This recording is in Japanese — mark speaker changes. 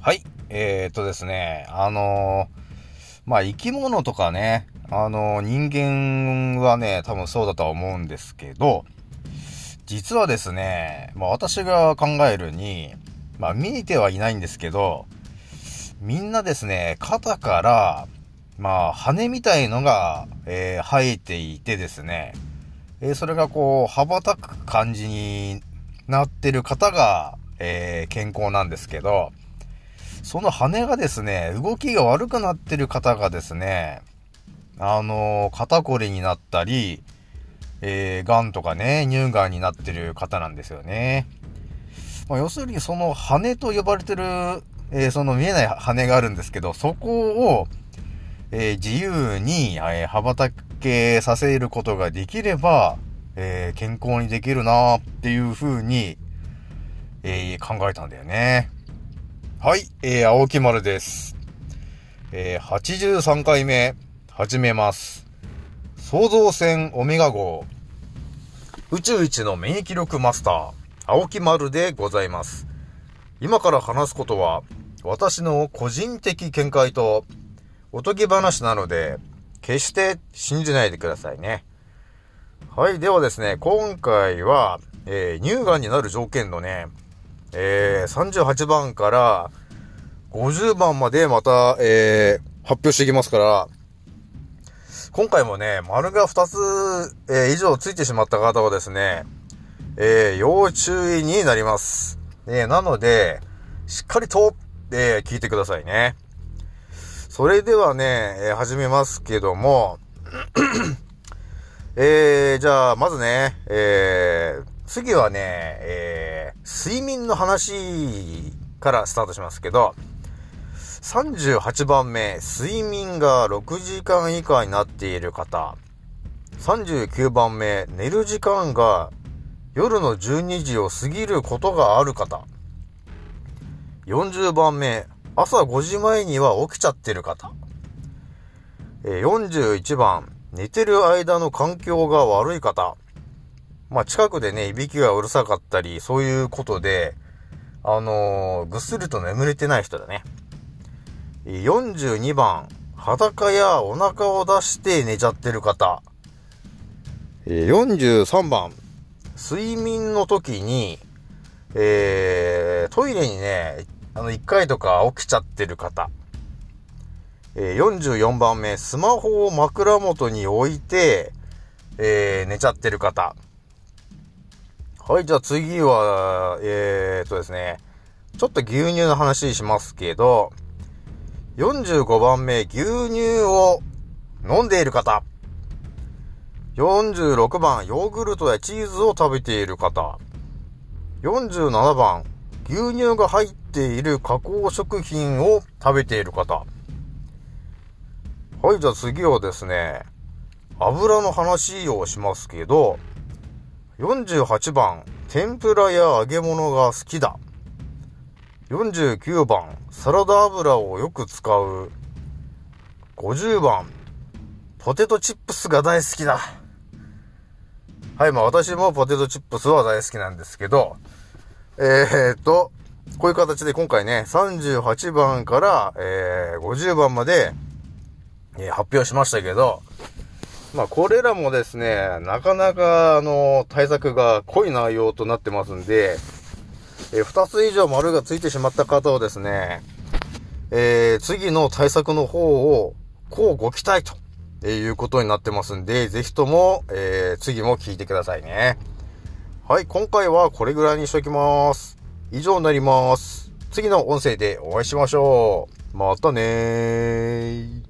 Speaker 1: はい。えー、っとですね、あのー、まあ、生き物とかね、あのー、人間はね、多分そうだとは思うんですけど、実はですね、まあ、私が考えるに、まあ、見えてはいないんですけど、みんなですね、肩から、まあ、羽みたいのが、えー、生えていてですね、えー、それがこう、羽ばたく感じになってる方が、えー、健康なんですけど、その羽がですね、動きが悪くなってる方がですね、あの、肩こりになったり、えー、癌とかね、乳がんになってる方なんですよね。まあ、要するにその羽と呼ばれてる、えー、その見えない羽があるんですけど、そこを、えー、自由に、えー、羽ばたけさせることができれば、えー、健康にできるなっていう風に、えー、考えたんだよね。はい、えー、青木丸です。えー、83回目、始めます。創造船オメガ号、宇宙一の免疫力マスター、青木丸でございます。今から話すことは、私の個人的見解と、おとぎ話なので、決して信じないでくださいね。はい、ではですね、今回は、えー、乳がんになる条件のね、えー、38番から50番までまた、えー、発表していきますから、今回もね、丸が2つ、えー、以上ついてしまった方はですね、えー、要注意になります。えー、なので、しっかりと、えー、聞いてくださいね。それではね、えー、始めますけども、えー、じゃあ、まずね、えー、次はね、え、睡眠の話からスタートしますけど、38番目、睡眠が6時間以下になっている方。39番目、寝る時間が夜の12時を過ぎることがある方。40番目、朝5時前には起きちゃってる方。41番、寝てる間の環境が悪い方。まあ、近くでね、いびきがうるさかったり、そういうことで、あのー、ぐっすりと眠れてない人だね。42番、裸やお腹を出して寝ちゃってる方。43番、睡眠の時に、えー、トイレにね、あの、1回とか起きちゃってる方。え44番目、スマホを枕元に置いて、えー、寝ちゃってる方。はい、じゃあ次は、えー、とですね、ちょっと牛乳の話しますけど、45番目、牛乳を飲んでいる方。46番、ヨーグルトやチーズを食べている方。47番、牛乳が入っている加工食品を食べている方。はい、じゃあ次はですね、油の話をしますけど、48番、天ぷらや揚げ物が好きだ。49番、サラダ油をよく使う。50番、ポテトチップスが大好きだ。はい、まあ私もポテトチップスは大好きなんですけど、えー、っと、こういう形で今回ね、38番から、えー、50番まで、えー、発表しましたけど、まあ、これらもですね、なかなか、あの、対策が濃い内容となってますんで、えー、2つ以上丸がついてしまった方はですね、えー、次の対策の方を、こうご期待とえいうことになってますんで、ぜひとも、えー、次も聞いてくださいね。はい、今回はこれぐらいにしときます。以上になります。次の音声でお会いしましょう。またねー。